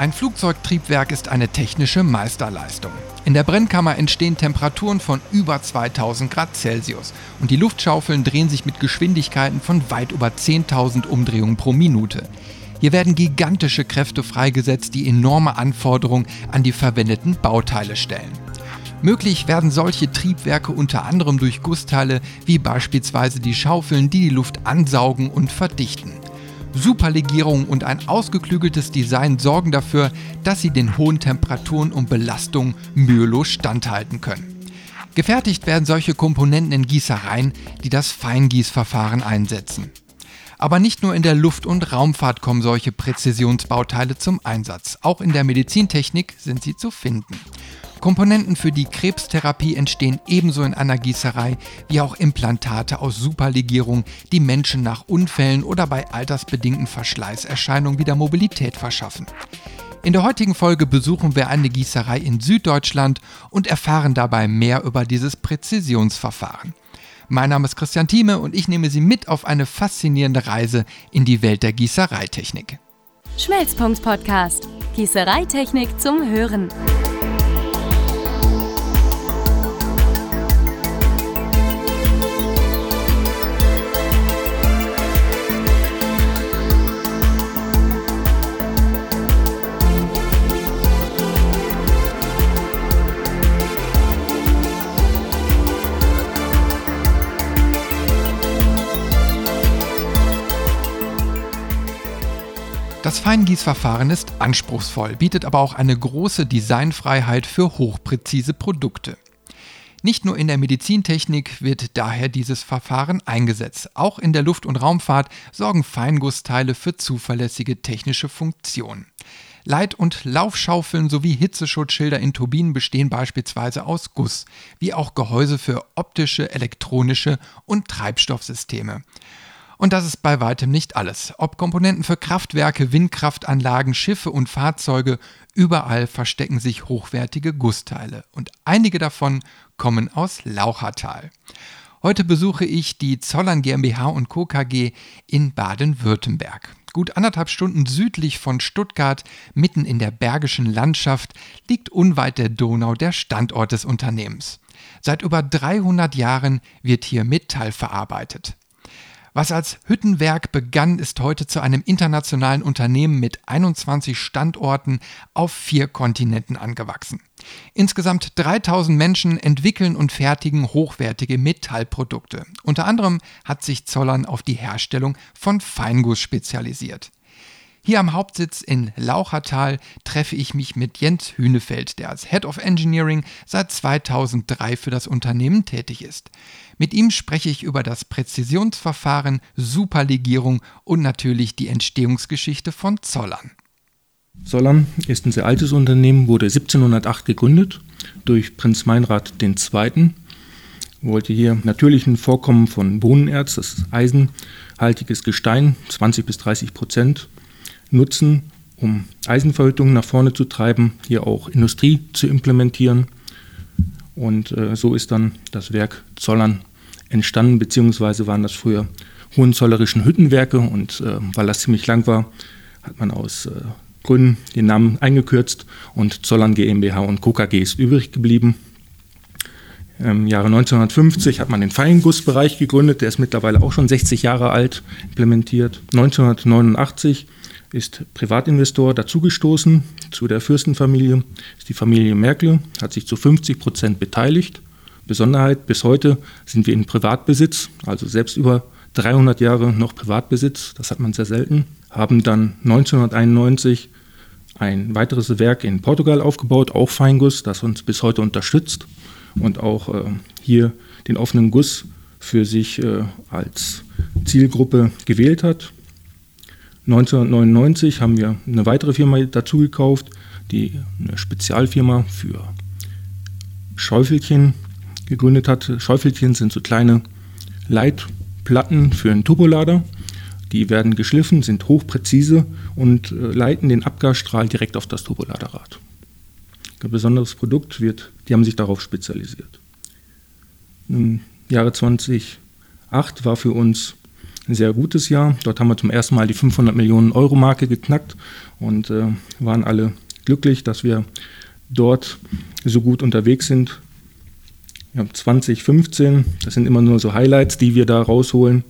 Ein Flugzeugtriebwerk ist eine technische Meisterleistung. In der Brennkammer entstehen Temperaturen von über 2000 Grad Celsius und die Luftschaufeln drehen sich mit Geschwindigkeiten von weit über 10.000 Umdrehungen pro Minute. Hier werden gigantische Kräfte freigesetzt, die enorme Anforderungen an die verwendeten Bauteile stellen. Möglich werden solche Triebwerke unter anderem durch Gussteile wie beispielsweise die Schaufeln, die die Luft ansaugen und verdichten. Superlegierung und ein ausgeklügeltes Design sorgen dafür, dass sie den hohen Temperaturen und Belastungen mühelos standhalten können. Gefertigt werden solche Komponenten in Gießereien, die das Feingießverfahren einsetzen. Aber nicht nur in der Luft- und Raumfahrt kommen solche Präzisionsbauteile zum Einsatz. Auch in der Medizintechnik sind sie zu finden. Komponenten für die Krebstherapie entstehen ebenso in einer Gießerei wie auch Implantate aus Superlegierung, die Menschen nach Unfällen oder bei altersbedingten Verschleißerscheinungen wieder Mobilität verschaffen. In der heutigen Folge besuchen wir eine Gießerei in Süddeutschland und erfahren dabei mehr über dieses Präzisionsverfahren. Mein Name ist Christian Thieme und ich nehme Sie mit auf eine faszinierende Reise in die Welt der Gießereitechnik. Schmelzpunkt Podcast. Gießereitechnik zum Hören. Das Feingießverfahren ist anspruchsvoll, bietet aber auch eine große Designfreiheit für hochpräzise Produkte. Nicht nur in der Medizintechnik wird daher dieses Verfahren eingesetzt. Auch in der Luft- und Raumfahrt sorgen Feingussteile für zuverlässige technische Funktionen. Leit- und Laufschaufeln sowie Hitzeschutzschilder in Turbinen bestehen beispielsweise aus Guss, wie auch Gehäuse für optische, elektronische und Treibstoffsysteme. Und das ist bei weitem nicht alles. Ob Komponenten für Kraftwerke, Windkraftanlagen, Schiffe und Fahrzeuge, überall verstecken sich hochwertige Gussteile. Und einige davon kommen aus Lauchertal. Heute besuche ich die Zollern GmbH und Co. KG in Baden-Württemberg. Gut anderthalb Stunden südlich von Stuttgart, mitten in der bergischen Landschaft, liegt unweit der Donau der Standort des Unternehmens. Seit über 300 Jahren wird hier Metall verarbeitet. Was als Hüttenwerk begann, ist heute zu einem internationalen Unternehmen mit 21 Standorten auf vier Kontinenten angewachsen. Insgesamt 3000 Menschen entwickeln und fertigen hochwertige Metallprodukte. Unter anderem hat sich Zollern auf die Herstellung von Feinguss spezialisiert. Hier am Hauptsitz in Lauchertal treffe ich mich mit Jens Hünefeld, der als Head of Engineering seit 2003 für das Unternehmen tätig ist. Mit ihm spreche ich über das Präzisionsverfahren, Superlegierung und natürlich die Entstehungsgeschichte von Zollern. Zollern ist ein sehr altes Unternehmen, wurde 1708 gegründet durch Prinz Meinrad II. Wollte hier natürlichen Vorkommen von Bohnenerz, das ist eisenhaltiges Gestein, 20 bis 30 Prozent, nutzen, um Eisenverhüttung nach vorne zu treiben, hier auch Industrie zu implementieren. Und äh, so ist dann das Werk Zollern entstanden, beziehungsweise waren das früher hohenzollerischen Hüttenwerke. Und äh, weil das ziemlich lang war, hat man aus äh, Gründen den Namen eingekürzt und Zollern GmbH und Co. KG ist übrig geblieben. Im Jahre 1950 hat man den Feingussbereich gegründet, der ist mittlerweile auch schon 60 Jahre alt, implementiert. 1989 ist Privatinvestor dazugestoßen zu der Fürstenfamilie, ist die Familie Merkel, hat sich zu 50 Prozent beteiligt. Besonderheit, bis heute sind wir in Privatbesitz, also selbst über 300 Jahre noch Privatbesitz, das hat man sehr selten, haben dann 1991 ein weiteres Werk in Portugal aufgebaut, auch Feinguss, das uns bis heute unterstützt und auch äh, hier den offenen Guss für sich äh, als Zielgruppe gewählt hat. 1999 haben wir eine weitere Firma dazu gekauft, die eine Spezialfirma für Schäufelchen gegründet hat. Schäufelchen sind so kleine Leitplatten für einen Turbolader. Die werden geschliffen, sind hochpräzise und äh, leiten den Abgasstrahl direkt auf das Turboladerrad. Ein besonderes Produkt wird, die haben sich darauf spezialisiert. Im Jahre 2008 war für uns ein sehr gutes Jahr. Dort haben wir zum ersten Mal die 500 Millionen Euro Marke geknackt und äh, waren alle glücklich, dass wir dort so gut unterwegs sind. Ja, 2015, das sind immer nur so Highlights, die wir da rausholen,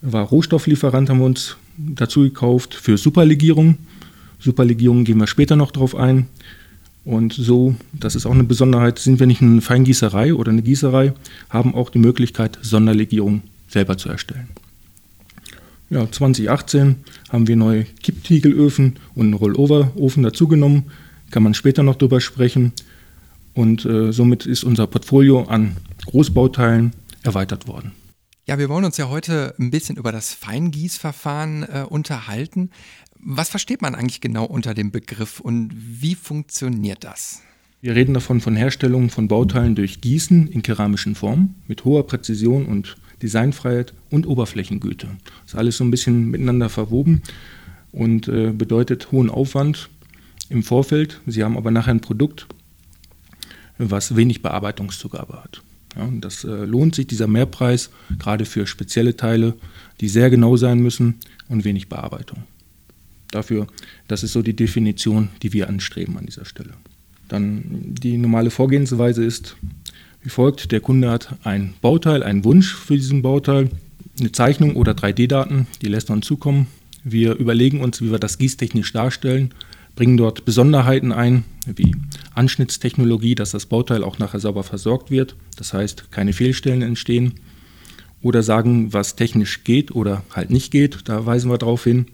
war Rohstofflieferant, haben wir uns dazu gekauft für Superlegierung. Superlegierung gehen wir später noch drauf ein. Und so, das ist auch eine Besonderheit, sind wir nicht eine Feingießerei oder eine Gießerei, haben auch die Möglichkeit, Sonderlegierung selber zu erstellen. Ja, 2018 haben wir neue Kipptiegelöfen und einen Rollover-Ofen dazugenommen. Kann man später noch drüber sprechen. Und äh, somit ist unser Portfolio an Großbauteilen erweitert worden. Ja, wir wollen uns ja heute ein bisschen über das Feingießverfahren äh, unterhalten. Was versteht man eigentlich genau unter dem Begriff und wie funktioniert das? Wir reden davon von Herstellung von Bauteilen durch Gießen in keramischen Formen mit hoher Präzision und Designfreiheit und Oberflächengüte. Das ist alles so ein bisschen miteinander verwoben und äh, bedeutet hohen Aufwand im Vorfeld. Sie haben aber nachher ein Produkt, was wenig Bearbeitungszugabe hat. Ja, das äh, lohnt sich, dieser Mehrpreis, gerade für spezielle Teile, die sehr genau sein müssen und wenig Bearbeitung. Dafür, das ist so die Definition, die wir anstreben an dieser Stelle. Dann die normale Vorgehensweise ist wie folgt: Der Kunde hat ein Bauteil, einen Wunsch für diesen Bauteil, eine Zeichnung oder 3D-Daten, die lässt er uns zukommen. Wir überlegen uns, wie wir das gießtechnisch darstellen, bringen dort Besonderheiten ein, wie Anschnittstechnologie, dass das Bauteil auch nachher sauber versorgt wird, das heißt keine Fehlstellen entstehen. Oder sagen, was technisch geht oder halt nicht geht, da weisen wir darauf hin.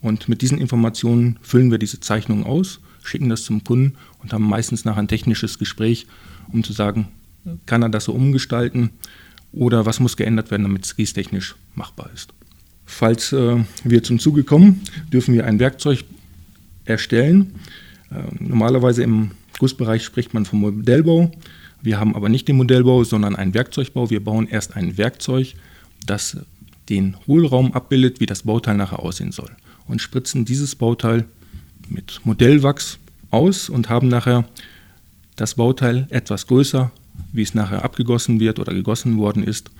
Und mit diesen Informationen füllen wir diese Zeichnung aus, schicken das zum Kunden und haben meistens nachher ein technisches Gespräch, um zu sagen, kann er das so umgestalten oder was muss geändert werden, damit es gießtechnisch machbar ist. Falls äh, wir zum Zuge kommen, dürfen wir ein Werkzeug erstellen. Äh, normalerweise im Gussbereich spricht man vom Modellbau. Wir haben aber nicht den Modellbau, sondern einen Werkzeugbau. Wir bauen erst ein Werkzeug, das den Hohlraum abbildet, wie das Bauteil nachher aussehen soll. Und spritzen dieses Bauteil mit Modellwachs aus und haben nachher das Bauteil etwas größer, wie es nachher abgegossen wird oder gegossen worden ist,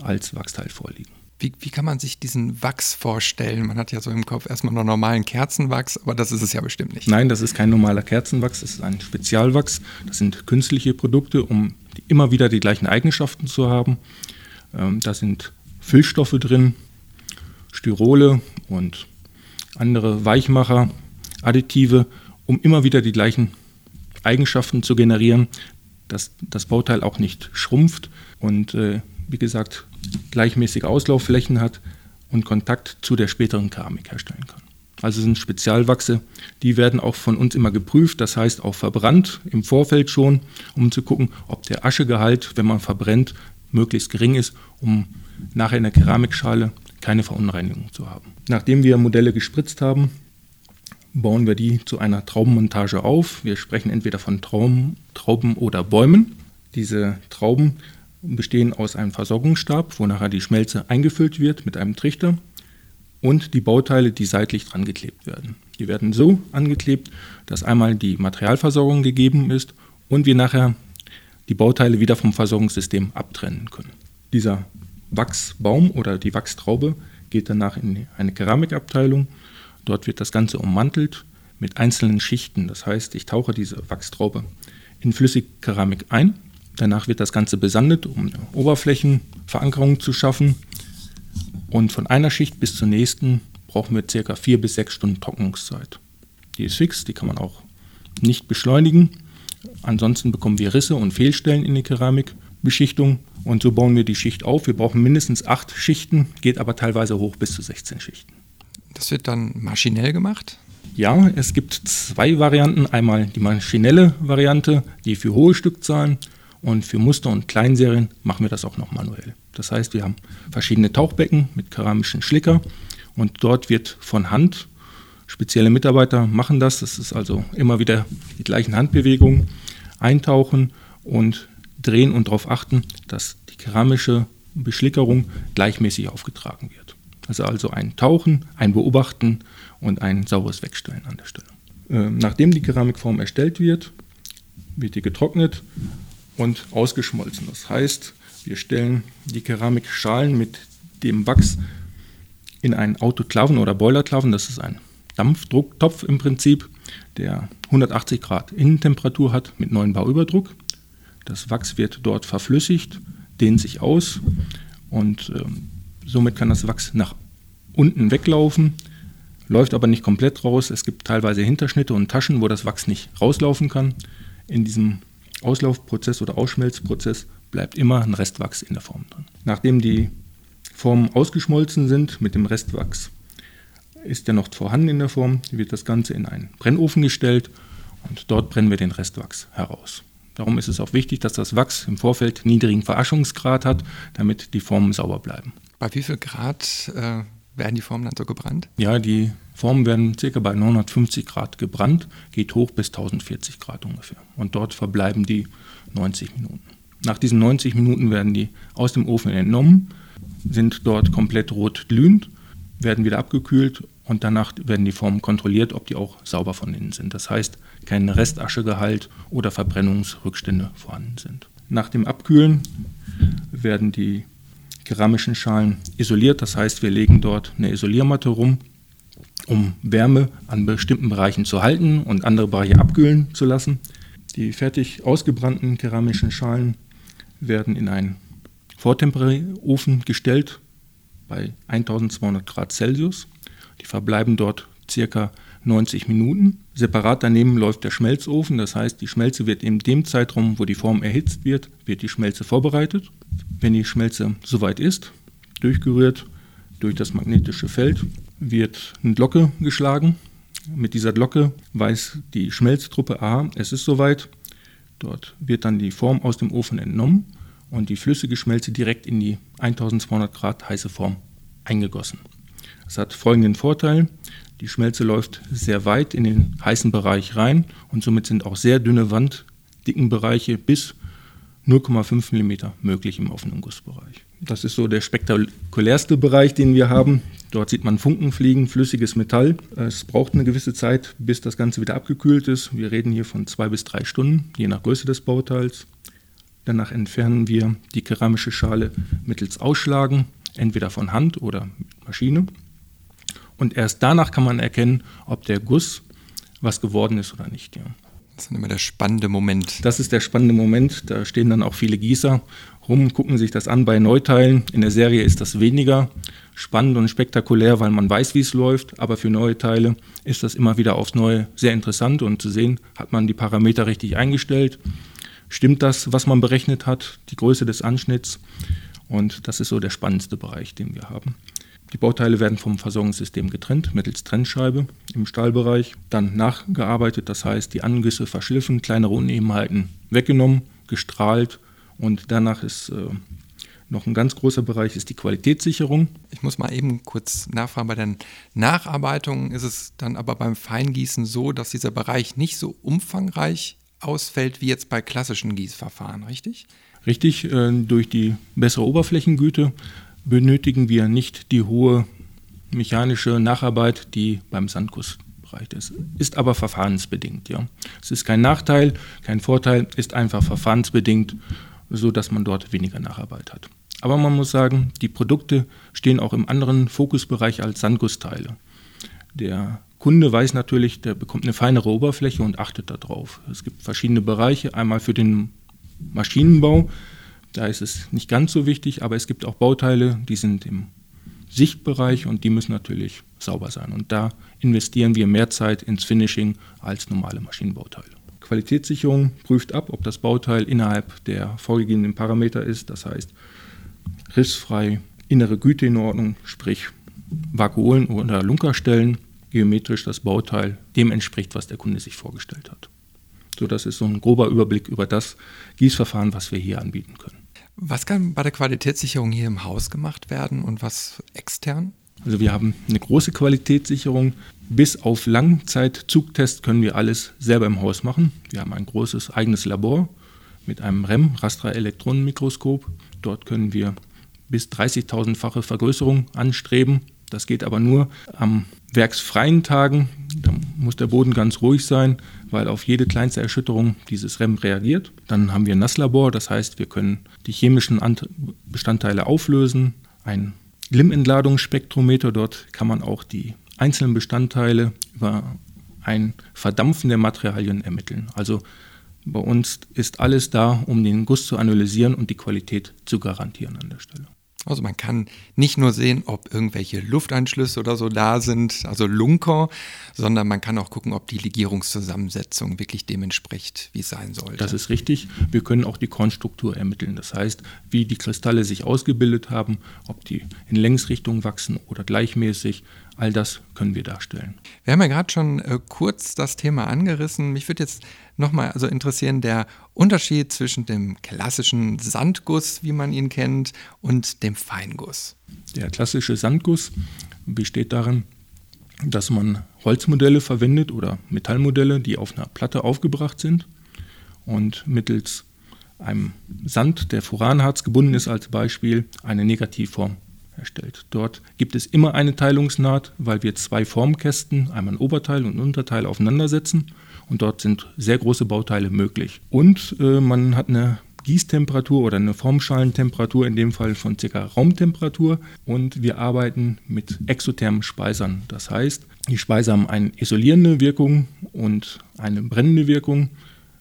als Wachsteil vorliegen. Wie, wie, kann man sich diesen Wachs vorstellen? Man hat ja so im Kopf erstmal noch normalen Kerzenwachs, aber das ist es ja bestimmt nicht. Nein, das ist kein normaler Kerzenwachs, das ist ein Spezialwachs. Das sind künstliche Produkte, um immer wieder die gleichen Eigenschaften zu haben. Ähm, da sind Füllstoffe drin, Styrole und andere Weichmacher, Additive, um immer wieder die gleichen Eigenschaften zu generieren, dass das Bauteil auch nicht schrumpft und äh, wie gesagt gleichmäßige Auslaufflächen hat und Kontakt zu der späteren Keramik herstellen kann. Also sind Spezialwachse, die werden auch von uns immer geprüft, das heißt auch verbrannt im Vorfeld schon, um zu gucken, ob der Aschegehalt, wenn man verbrennt, möglichst gering ist, um nachher in der Keramikschale keine Verunreinigung zu haben. Nachdem wir Modelle gespritzt haben, bauen wir die zu einer Traubenmontage auf. Wir sprechen entweder von Trauben, Trauben oder Bäumen. Diese Trauben bestehen aus einem Versorgungsstab, wo nachher die Schmelze eingefüllt wird mit einem Trichter und die Bauteile, die seitlich dran geklebt werden. Die werden so angeklebt, dass einmal die Materialversorgung gegeben ist und wir nachher die Bauteile wieder vom Versorgungssystem abtrennen können. Dieser Wachsbaum oder die Wachstraube geht danach in eine Keramikabteilung. Dort wird das Ganze ummantelt mit einzelnen Schichten. Das heißt, ich tauche diese Wachstraube in Flüssigkeramik ein Danach wird das Ganze besandet, um eine Oberflächenverankerung zu schaffen. Und von einer Schicht bis zur nächsten brauchen wir ca. vier bis sechs Stunden Trocknungszeit. Die ist fix, die kann man auch nicht beschleunigen. Ansonsten bekommen wir Risse und Fehlstellen in die Keramikbeschichtung und so bauen wir die Schicht auf. Wir brauchen mindestens acht Schichten, geht aber teilweise hoch bis zu 16 Schichten. Das wird dann maschinell gemacht? Ja, es gibt zwei Varianten. Einmal die maschinelle Variante, die für hohe Stückzahlen und für Muster und Kleinserien machen wir das auch noch manuell. Das heißt, wir haben verschiedene Tauchbecken mit keramischen Schlicker und dort wird von Hand, spezielle Mitarbeiter machen das, das ist also immer wieder die gleichen Handbewegungen, eintauchen und drehen und darauf achten, dass die keramische Beschlickerung gleichmäßig aufgetragen wird. Also also ein Tauchen, ein Beobachten und ein sauberes Wegstellen an der Stelle. Ähm, nachdem die Keramikform erstellt wird, wird die getrocknet und ausgeschmolzen. Das heißt, wir stellen die Keramikschalen mit dem Wachs in einen Autoklaven oder Boilerklaven, das ist ein Dampfdrucktopf im Prinzip, der 180 Grad Innentemperatur hat mit 9 Bar Überdruck. Das Wachs wird dort verflüssigt, dehnt sich aus und äh, somit kann das Wachs nach unten weglaufen, läuft aber nicht komplett raus. Es gibt teilweise Hinterschnitte und Taschen, wo das Wachs nicht rauslaufen kann. In diesem Auslaufprozess oder Ausschmelzprozess bleibt immer ein Restwachs in der Form drin. Nachdem die Formen ausgeschmolzen sind mit dem Restwachs, ist der noch vorhanden in der Form, wird das Ganze in einen Brennofen gestellt und dort brennen wir den Restwachs heraus. Darum ist es auch wichtig, dass das Wachs im Vorfeld niedrigen Veraschungsgrad hat, damit die Formen sauber bleiben. Bei wie viel Grad äh, werden die Formen dann so gebrannt? Ja, die Formen werden ca. bei 950 Grad gebrannt, geht hoch bis 1040 Grad ungefähr. Und dort verbleiben die 90 Minuten. Nach diesen 90 Minuten werden die aus dem Ofen entnommen, sind dort komplett rot glühend, werden wieder abgekühlt und danach werden die Formen kontrolliert, ob die auch sauber von innen sind. Das heißt, kein Restaschegehalt oder Verbrennungsrückstände vorhanden sind. Nach dem Abkühlen werden die keramischen Schalen isoliert, das heißt, wir legen dort eine Isoliermatte rum, um Wärme an bestimmten Bereichen zu halten und andere Bereiche abkühlen zu lassen. Die fertig ausgebrannten keramischen Schalen werden in einen Vortemperierofen gestellt bei 1200 Grad Celsius. Die verbleiben dort circa 90 Minuten. Separat daneben läuft der Schmelzofen, das heißt, die Schmelze wird in dem Zeitraum, wo die Form erhitzt wird, wird die Schmelze vorbereitet. Wenn die Schmelze soweit ist, durchgerührt durch das magnetische Feld, wird eine Glocke geschlagen. Mit dieser Glocke weiß die Schmelztruppe, A, es ist soweit. Dort wird dann die Form aus dem Ofen entnommen und die flüssige Schmelze direkt in die 1200 Grad heiße Form eingegossen. Das hat folgenden Vorteil. Die Schmelze läuft sehr weit in den heißen Bereich rein und somit sind auch sehr dünne wanddicken Bereiche bis 0,5 mm möglich im offenen Gussbereich. Das ist so der spektakulärste Bereich, den wir haben. Dort sieht man Funken fliegen, flüssiges Metall. Es braucht eine gewisse Zeit, bis das Ganze wieder abgekühlt ist. Wir reden hier von zwei bis drei Stunden, je nach Größe des Bauteils. Danach entfernen wir die keramische Schale mittels Ausschlagen, entweder von Hand oder Maschine. Und erst danach kann man erkennen, ob der Guss was geworden ist oder nicht. Ja. Das ist immer der spannende Moment. Das ist der spannende Moment. Da stehen dann auch viele Gießer rum, gucken sich das an bei Neuteilen. In der Serie ist das weniger spannend und spektakulär, weil man weiß, wie es läuft. Aber für neue Teile ist das immer wieder aufs Neue sehr interessant und zu sehen, hat man die Parameter richtig eingestellt. Stimmt das, was man berechnet hat, die Größe des Anschnitts? Und das ist so der spannendste Bereich, den wir haben. Die Bauteile werden vom Versorgungssystem getrennt mittels Trennscheibe im Stahlbereich, dann nachgearbeitet, das heißt die Angüsse verschliffen, kleinere Unebenheiten weggenommen, gestrahlt und danach ist äh, noch ein ganz großer Bereich ist die Qualitätssicherung. Ich muss mal eben kurz nachfragen, bei den Nacharbeitungen ist es dann aber beim Feingießen so, dass dieser Bereich nicht so umfangreich ausfällt wie jetzt bei klassischen Gießverfahren, richtig? Richtig, äh, durch die bessere Oberflächengüte benötigen wir nicht die hohe mechanische Nacharbeit, die beim Sandgussbereich ist. Ist aber verfahrensbedingt. Ja. Es ist kein Nachteil, kein Vorteil, ist einfach verfahrensbedingt, sodass man dort weniger Nacharbeit hat. Aber man muss sagen, die Produkte stehen auch im anderen Fokusbereich als Sandgussteile. Der Kunde weiß natürlich, der bekommt eine feinere Oberfläche und achtet darauf. Es gibt verschiedene Bereiche, einmal für den Maschinenbau, da ist es nicht ganz so wichtig, aber es gibt auch Bauteile, die sind im Sichtbereich und die müssen natürlich sauber sein. Und da investieren wir mehr Zeit ins Finishing als normale Maschinenbauteile. Qualitätssicherung prüft ab, ob das Bauteil innerhalb der vorgegebenen Parameter ist, das heißt rissfrei, innere Güte in Ordnung, sprich Vakuolen oder Lunkerstellen, geometrisch das Bauteil dem entspricht, was der Kunde sich vorgestellt hat. So, das ist so ein grober Überblick über das Gießverfahren, was wir hier anbieten können. Was kann bei der Qualitätssicherung hier im Haus gemacht werden und was extern? Also wir haben eine große Qualitätssicherung. Bis auf Langzeitzugtest können wir alles selber im Haus machen. Wir haben ein großes eigenes Labor mit einem REM, Rastra-Elektronenmikroskop. Dort können wir bis 30.000-fache Vergrößerung anstreben. Das geht aber nur am werksfreien Tagen. Muss der Boden ganz ruhig sein, weil auf jede kleinste Erschütterung dieses REM reagiert. Dann haben wir ein Nasslabor, das heißt, wir können die chemischen Bestandteile auflösen, ein LIM-Entladungsspektrometer. Dort kann man auch die einzelnen Bestandteile über ein Verdampfen der Materialien ermitteln. Also bei uns ist alles da, um den Guss zu analysieren und die Qualität zu garantieren an der Stelle. Also man kann nicht nur sehen, ob irgendwelche Lufteinschlüsse oder so da sind, also Lunker, sondern man kann auch gucken, ob die Legierungszusammensetzung wirklich dem entspricht, wie es sein sollte. Das ist richtig. Wir können auch die Kornstruktur ermitteln. Das heißt, wie die Kristalle sich ausgebildet haben, ob die in Längsrichtung wachsen oder gleichmäßig, all das können wir darstellen. Wir haben ja gerade schon äh, kurz das Thema angerissen. Mich würde jetzt nochmal also interessieren, der Unterschied zwischen dem klassischen Sandguss, wie man ihn kennt, und dem Feinguss. Der klassische Sandguss besteht darin, dass man Holzmodelle verwendet oder Metallmodelle, die auf einer Platte aufgebracht sind und mittels einem Sand, der Furanharz gebunden ist als Beispiel, eine Negativform erstellt. Dort gibt es immer eine Teilungsnaht, weil wir zwei Formkästen, einmal ein Oberteil und ein Unterteil aufeinandersetzen und dort sind sehr große Bauteile möglich. Und äh, man hat eine Gießtemperatur oder eine Formschalentemperatur, in dem Fall von ca. Raumtemperatur. Und wir arbeiten mit exothermen Speisern. Das heißt, die Speiser haben eine isolierende Wirkung und eine brennende Wirkung.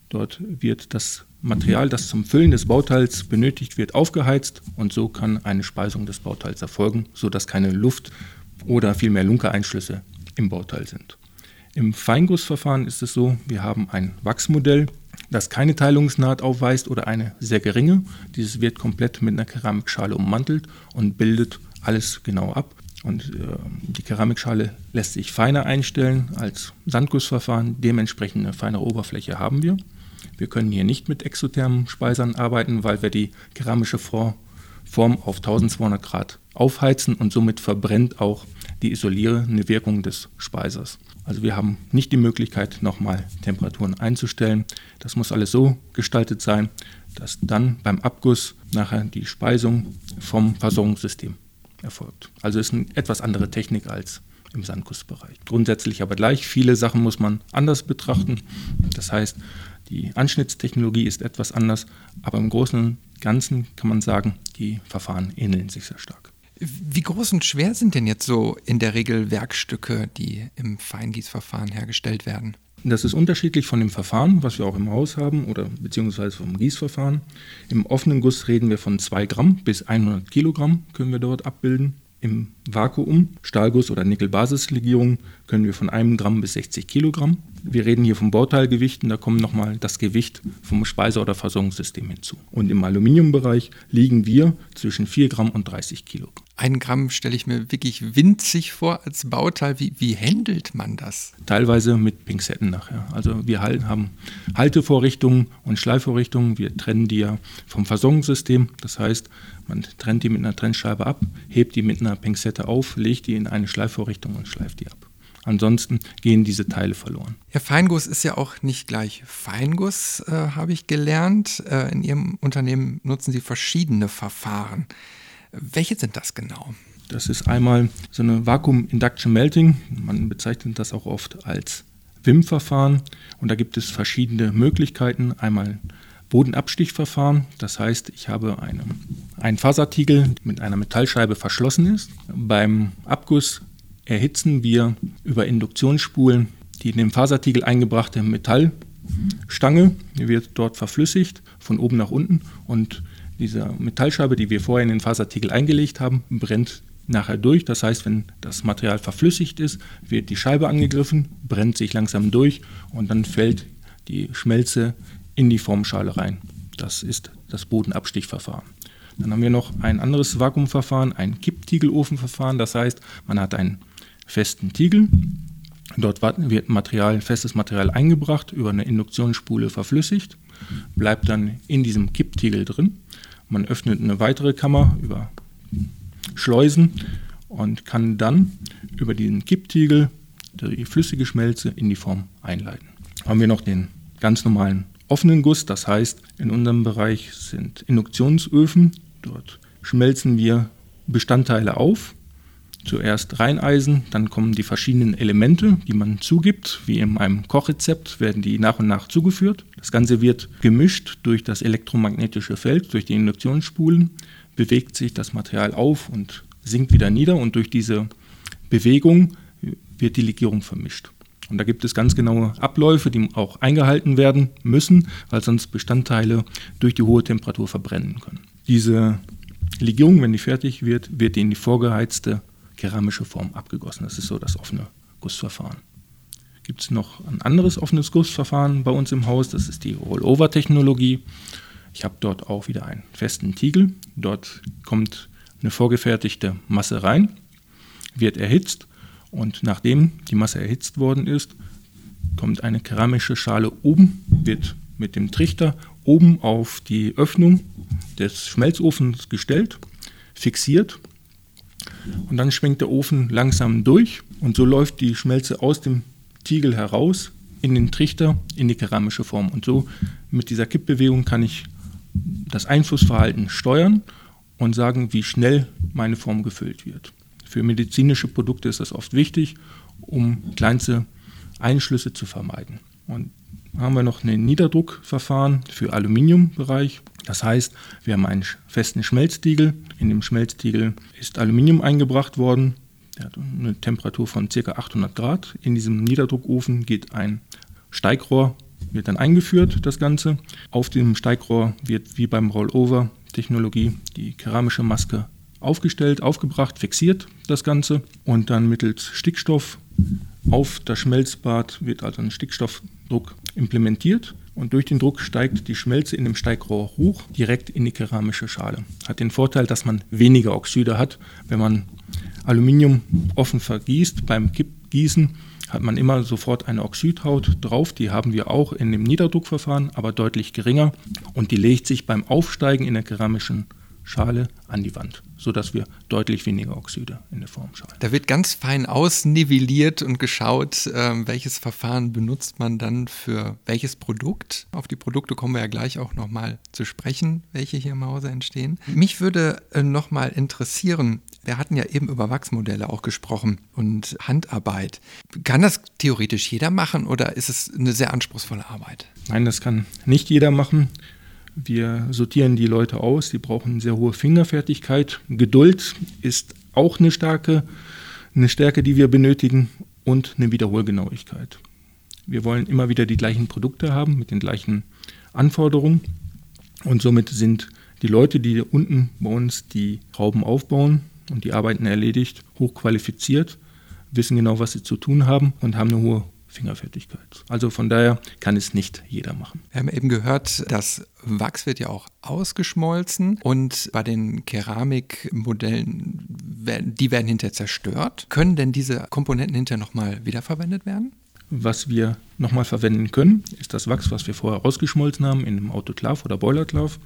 Dort wird das Material, das zum Füllen des Bauteils benötigt wird, aufgeheizt und so kann eine Speisung des Bauteils erfolgen, sodass keine Luft oder vielmehr Lunkereinschlüsse im Bauteil sind. Im Feingussverfahren ist es so, wir haben ein Wachsmodell, das keine Teilungsnaht aufweist oder eine sehr geringe. Dieses wird komplett mit einer Keramikschale ummantelt und bildet alles genau ab. Und äh, die Keramikschale lässt sich feiner einstellen als Sandgussverfahren. Dementsprechend eine feinere Oberfläche haben wir. Wir können hier nicht mit exothermen Speisern arbeiten, weil wir die keramische Form auf 1200 Grad aufheizen und somit verbrennt auch die isolierende Wirkung des Speisers. Also wir haben nicht die Möglichkeit, nochmal Temperaturen einzustellen. Das muss alles so gestaltet sein, dass dann beim Abguss nachher die Speisung vom Versorgungssystem erfolgt. Also ist eine etwas andere Technik als im Sandgussbereich. Grundsätzlich aber gleich. Viele Sachen muss man anders betrachten. Das heißt, die Anschnittstechnologie ist etwas anders, aber im Großen und Ganzen kann man sagen, die Verfahren ähneln sich sehr stark. Wie groß und schwer sind denn jetzt so in der Regel Werkstücke, die im Feingießverfahren hergestellt werden? Das ist unterschiedlich von dem Verfahren, was wir auch im Haus haben, oder beziehungsweise vom Gießverfahren. Im offenen Guss reden wir von 2 Gramm bis 100 Kilogramm können wir dort abbilden. Im Vakuum, Stahlguss oder Nickelbasislegierung können wir von einem Gramm bis 60 Kilogramm. Wir reden hier vom Bauteilgewichten, da kommt nochmal das Gewicht vom Speise- oder Versorgungssystem hinzu. Und im Aluminiumbereich liegen wir zwischen 4 Gramm und 30 Kilogramm. Ein Gramm stelle ich mir wirklich winzig vor als Bauteil. Wie, wie handelt man das? Teilweise mit Pinzetten nachher. Also wir haben Haltevorrichtungen und Schleifvorrichtungen. Wir trennen die ja vom Versorgungssystem. Das heißt, man trennt die mit einer Trennscheibe ab, hebt die mit einer Pinzette auf, legt die in eine Schleifvorrichtung und schleift die ab. Ansonsten gehen diese Teile verloren. Ja, Feinguss ist ja auch nicht gleich Feinguss, äh, habe ich gelernt. Äh, in Ihrem Unternehmen nutzen Sie verschiedene Verfahren. Welche sind das genau? Das ist einmal so eine Vakuum Induction Melting. Man bezeichnet das auch oft als WIM-Verfahren. Und da gibt es verschiedene Möglichkeiten. Einmal Bodenabstichverfahren. Das heißt, ich habe eine, einen Fasertiegel mit einer Metallscheibe verschlossen ist. Beim Abguss erhitzen wir über Induktionsspulen die in den Fasertiegel eingebrachte Metallstange, die wird dort verflüssigt von oben nach unten und diese Metallscheibe, die wir vorher in den Fasertiegel eingelegt haben, brennt nachher durch. Das heißt, wenn das Material verflüssigt ist, wird die Scheibe angegriffen, brennt sich langsam durch und dann fällt die Schmelze in die Formschale rein. Das ist das Bodenabstichverfahren. Dann haben wir noch ein anderes Vakuumverfahren, ein Kipptiegelofenverfahren. Das heißt, man hat einen festen Tiegel. Dort wird Material, festes Material eingebracht, über eine Induktionsspule verflüssigt, bleibt dann in diesem Kipptiegel drin. Man öffnet eine weitere Kammer über Schleusen und kann dann über diesen Kipptiegel die flüssige Schmelze in die Form einleiten. Haben wir noch den ganz normalen offenen Guss, das heißt, in unserem Bereich sind Induktionsöfen. Dort schmelzen wir Bestandteile auf zuerst Reineisen, dann kommen die verschiedenen Elemente, die man zugibt, wie in einem Kochrezept, werden die nach und nach zugeführt. Das Ganze wird gemischt durch das elektromagnetische Feld, durch die Induktionsspulen, bewegt sich das Material auf und sinkt wieder nieder und durch diese Bewegung wird die Legierung vermischt. Und da gibt es ganz genaue Abläufe, die auch eingehalten werden müssen, weil sonst Bestandteile durch die hohe Temperatur verbrennen können. Diese Legierung, wenn die fertig wird, wird in die vorgeheizte keramische Form abgegossen. Das ist so das offene Gussverfahren. Gibt es noch ein anderes offenes Gussverfahren bei uns im Haus, das ist die Rollover-Technologie. Ich habe dort auch wieder einen festen Tiegel. Dort kommt eine vorgefertigte Masse rein, wird erhitzt und nachdem die Masse erhitzt worden ist, kommt eine keramische Schale oben, wird mit dem Trichter oben auf die Öffnung des Schmelzofens gestellt, fixiert und dann schwenkt der Ofen langsam durch und so läuft die Schmelze aus dem Tiegel heraus in den Trichter in die keramische Form. Und so mit dieser Kippbewegung kann ich das Einflussverhalten steuern und sagen, wie schnell meine Form gefüllt wird. Für medizinische Produkte ist das oft wichtig, um kleinste Einschlüsse zu vermeiden. Und haben wir noch ein Niederdruckverfahren für Aluminiumbereich. Das heißt, wir haben einen festen Schmelztiegel. In dem Schmelztiegel ist Aluminium eingebracht worden. Der hat eine Temperatur von ca. 800 Grad. In diesem Niederdruckofen geht ein Steigrohr, wird dann eingeführt, das Ganze. Auf dem Steigrohr wird wie beim Rollover-Technologie die keramische Maske aufgestellt, aufgebracht, fixiert das Ganze und dann mittels Stickstoff auf das Schmelzbad wird also ein Stickstoffdruck implementiert und durch den Druck steigt die Schmelze in dem Steigrohr hoch direkt in die keramische Schale. Hat den Vorteil, dass man weniger Oxide hat. Wenn man Aluminium offen vergießt beim Kippgießen, hat man immer sofort eine Oxidhaut drauf. Die haben wir auch in dem Niederdruckverfahren, aber deutlich geringer. Und die legt sich beim Aufsteigen in der keramischen Schale an die Wand, sodass wir deutlich weniger Oxide in der Formschale. Da wird ganz fein ausnivelliert und geschaut, äh, welches Verfahren benutzt man dann für welches Produkt. Auf die Produkte kommen wir ja gleich auch nochmal zu sprechen, welche hier im Hause entstehen. Mich würde äh, nochmal interessieren, wir hatten ja eben über Wachsmodelle auch gesprochen und Handarbeit. Kann das theoretisch jeder machen oder ist es eine sehr anspruchsvolle Arbeit? Nein, das kann nicht jeder machen. Wir sortieren die Leute aus, die brauchen sehr hohe Fingerfertigkeit. Geduld ist auch eine starke, eine Stärke, die wir benötigen und eine Wiederholgenauigkeit. Wir wollen immer wieder die gleichen Produkte haben mit den gleichen Anforderungen und somit sind die Leute, die unten bei uns die Schrauben aufbauen und die Arbeiten erledigt, hochqualifiziert, wissen genau, was sie zu tun haben und haben eine hohe Fingerfertigkeit. Also von daher kann es nicht jeder machen. Wir haben eben gehört, das Wachs wird ja auch ausgeschmolzen und bei den Keramikmodellen, die werden hinterher zerstört. Können denn diese Komponenten hinterher nochmal wiederverwendet werden? Was wir nochmal verwenden können, ist das Wachs, was wir vorher ausgeschmolzen haben in einem Autoklav oder Boilerklav.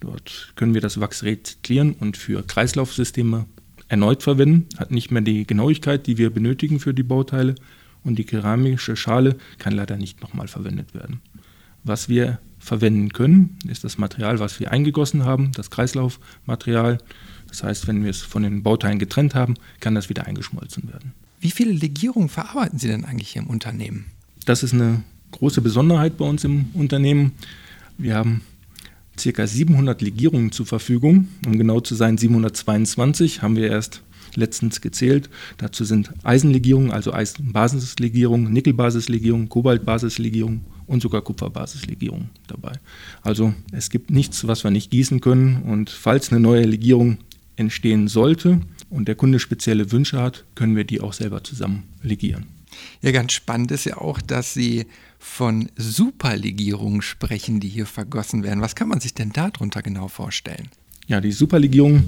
Dort können wir das Wachs rezyklieren und für Kreislaufsysteme erneut verwenden. Hat nicht mehr die Genauigkeit, die wir benötigen für die Bauteile und die keramische Schale kann leider nicht nochmal verwendet werden. Was wir verwenden können, ist das Material, was wir eingegossen haben, das Kreislaufmaterial. Das heißt, wenn wir es von den Bauteilen getrennt haben, kann das wieder eingeschmolzen werden. Wie viele Legierungen verarbeiten Sie denn eigentlich hier im Unternehmen? Das ist eine große Besonderheit bei uns im Unternehmen. Wir haben ca. 700 Legierungen zur Verfügung. Um genau zu sein, 722 haben wir erst letztens gezählt. Dazu sind Eisenlegierungen, also Eisenbasislegierungen, Nickelbasislegierungen, Kobaltbasislegierungen und sogar Kupferbasislegierungen dabei. Also es gibt nichts, was wir nicht gießen können und falls eine neue Legierung entstehen sollte und der Kunde spezielle Wünsche hat, können wir die auch selber zusammen legieren. Ja, ganz spannend ist ja auch, dass Sie von Superlegierungen sprechen, die hier vergossen werden. Was kann man sich denn darunter genau vorstellen? Ja, die Superlegierung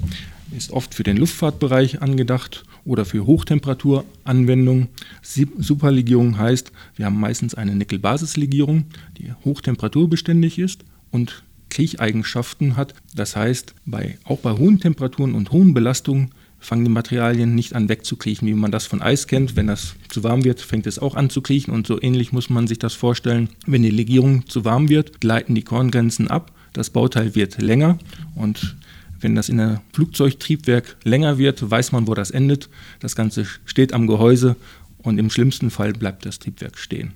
ist oft für den Luftfahrtbereich angedacht oder für Hochtemperaturanwendungen. Superlegierung heißt, wir haben meistens eine Nickelbasislegierung, die hochtemperaturbeständig ist und Kriecheigenschaften hat. Das heißt, bei, auch bei hohen Temperaturen und hohen Belastungen fangen die Materialien nicht an wegzukriechen, wie man das von Eis kennt. Wenn das zu warm wird, fängt es auch an zu kriechen und so ähnlich muss man sich das vorstellen. Wenn die Legierung zu warm wird, gleiten die Korngrenzen ab, das Bauteil wird länger und wenn das in einem Flugzeugtriebwerk länger wird, weiß man, wo das endet. Das Ganze steht am Gehäuse und im schlimmsten Fall bleibt das Triebwerk stehen.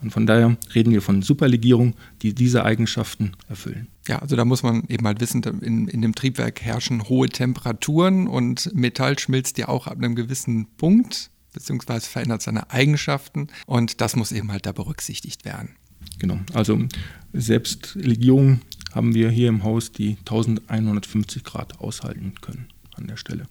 Und von daher reden wir von Superlegierungen, die diese Eigenschaften erfüllen. Ja, also da muss man eben halt wissen, in, in dem Triebwerk herrschen hohe Temperaturen und Metall schmilzt ja auch ab einem gewissen Punkt, beziehungsweise verändert seine Eigenschaften und das muss eben halt da berücksichtigt werden. Genau, also selbst Legierungen haben wir hier im Haus, die 1150 Grad aushalten können an der Stelle.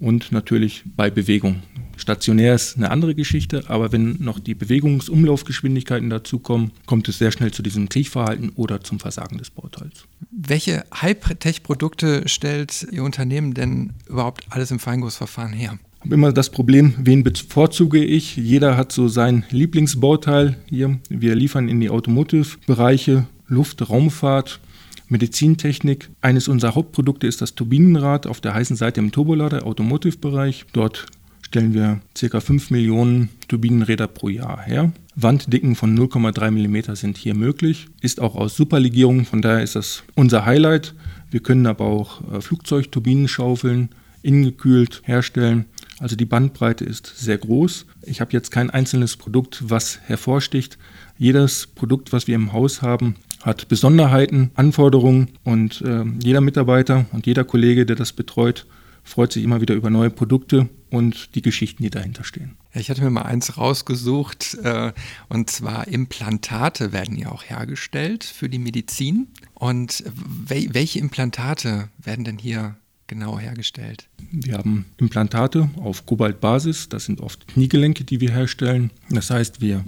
Und natürlich bei Bewegung. Stationär ist eine andere Geschichte, aber wenn noch die Bewegungsumlaufgeschwindigkeiten dazukommen, kommt es sehr schnell zu diesem Kriechverhalten oder zum Versagen des Bauteils. Welche High-Tech-Produkte stellt Ihr Unternehmen denn überhaupt alles im Feingussverfahren her? Ich habe immer das Problem, wen bevorzuge ich? Jeder hat so sein Lieblingsbauteil hier. Wir liefern in die Automotive-Bereiche, Luft, Raumfahrt, Medizintechnik. Eines unserer Hauptprodukte ist das Turbinenrad auf der heißen Seite im Turbolader, Automotive-Bereich. Dort stellen wir ca. 5 Millionen Turbinenräder pro Jahr her. Wanddicken von 0,3 mm sind hier möglich. Ist auch aus Superlegierung, von daher ist das unser Highlight. Wir können aber auch äh, Flugzeugturbinenschaufeln innengekühlt herstellen. Also die Bandbreite ist sehr groß. Ich habe jetzt kein einzelnes Produkt, was hervorsticht. Jedes Produkt, was wir im Haus haben, hat Besonderheiten, Anforderungen und äh, jeder Mitarbeiter und jeder Kollege, der das betreut, freut sich immer wieder über neue Produkte und die Geschichten, die dahinter stehen. Ich hatte mir mal eins rausgesucht, äh, und zwar Implantate werden ja auch hergestellt für die Medizin. Und wel welche Implantate werden denn hier genau hergestellt? Wir haben Implantate auf Kobaltbasis, das sind oft Kniegelenke, die wir herstellen. Das heißt, wir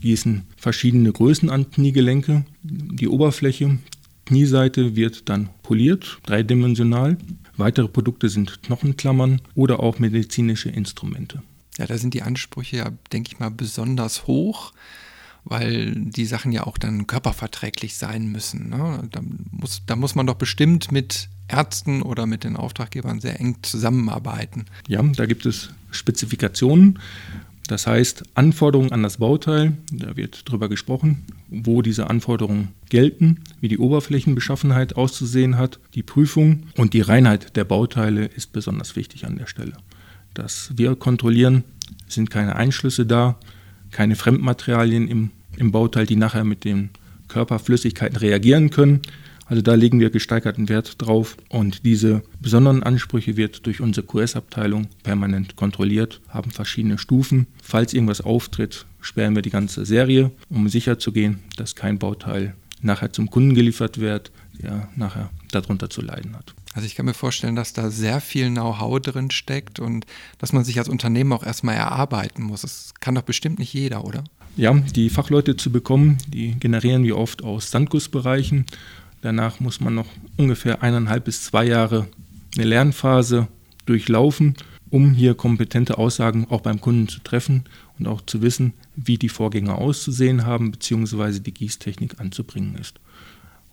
gießen verschiedene Größen an Kniegelenke. Die Oberfläche, Knieseite wird dann poliert, dreidimensional. Weitere Produkte sind Knochenklammern oder auch medizinische Instrumente. Ja, da sind die Ansprüche ja, denke ich mal, besonders hoch, weil die Sachen ja auch dann körperverträglich sein müssen. Ne? Da, muss, da muss man doch bestimmt mit Ärzten oder mit den Auftraggebern sehr eng zusammenarbeiten. Ja, da gibt es Spezifikationen. Das heißt, Anforderungen an das Bauteil, da wird drüber gesprochen, wo diese Anforderungen gelten, wie die Oberflächenbeschaffenheit auszusehen hat, die Prüfung und die Reinheit der Bauteile ist besonders wichtig an der Stelle. Das wir kontrollieren, sind keine Einschlüsse da, keine Fremdmaterialien im, im Bauteil, die nachher mit den Körperflüssigkeiten reagieren können. Also da legen wir gesteigerten Wert drauf und diese besonderen Ansprüche wird durch unsere QS-Abteilung permanent kontrolliert, haben verschiedene Stufen. Falls irgendwas auftritt, sperren wir die ganze Serie, um sicherzugehen, dass kein Bauteil nachher zum Kunden geliefert wird, der nachher darunter zu leiden hat. Also ich kann mir vorstellen, dass da sehr viel Know-how drin steckt und dass man sich als Unternehmen auch erstmal erarbeiten muss. Das kann doch bestimmt nicht jeder, oder? Ja, die Fachleute zu bekommen, die generieren wir oft aus Sandgussbereichen Danach muss man noch ungefähr eineinhalb bis zwei Jahre eine Lernphase durchlaufen, um hier kompetente Aussagen auch beim Kunden zu treffen und auch zu wissen, wie die Vorgänge auszusehen haben, beziehungsweise die Gießtechnik anzubringen ist.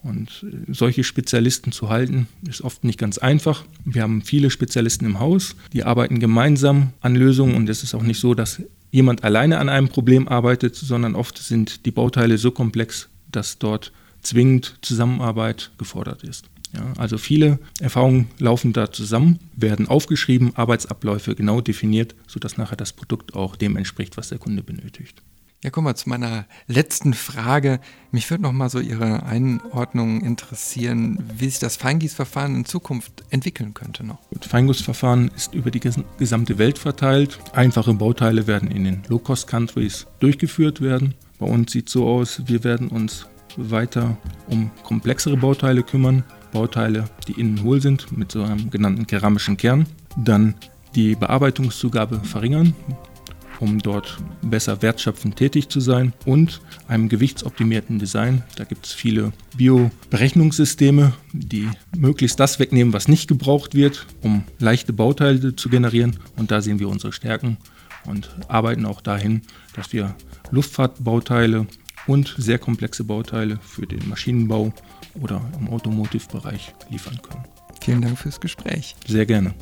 Und äh, solche Spezialisten zu halten, ist oft nicht ganz einfach. Wir haben viele Spezialisten im Haus, die arbeiten gemeinsam an Lösungen und es ist auch nicht so, dass jemand alleine an einem Problem arbeitet, sondern oft sind die Bauteile so komplex, dass dort zwingend Zusammenarbeit gefordert ist. Ja, also viele Erfahrungen laufen da zusammen, werden aufgeschrieben, Arbeitsabläufe genau definiert, sodass nachher das Produkt auch dem entspricht, was der Kunde benötigt. Ja, kommen wir zu meiner letzten Frage. Mich würde noch mal so Ihre Einordnung interessieren, wie sich das Feingießverfahren in Zukunft entwickeln könnte noch. Das Feingussverfahren ist über die gesamte Welt verteilt. Einfache Bauteile werden in den Low-Cost-Countries durchgeführt werden. Bei uns sieht es so aus, wir werden uns weiter um komplexere Bauteile kümmern. Bauteile, die innen hohl sind, mit so einem genannten keramischen Kern. Dann die Bearbeitungszugabe verringern, um dort besser wertschöpfend tätig zu sein und einem gewichtsoptimierten Design. Da gibt es viele Bio-Berechnungssysteme, die möglichst das wegnehmen, was nicht gebraucht wird, um leichte Bauteile zu generieren. Und da sehen wir unsere Stärken und arbeiten auch dahin, dass wir Luftfahrtbauteile und sehr komplexe Bauteile für den Maschinenbau oder im Automotive-Bereich liefern können. Vielen Dank fürs Gespräch. Sehr gerne.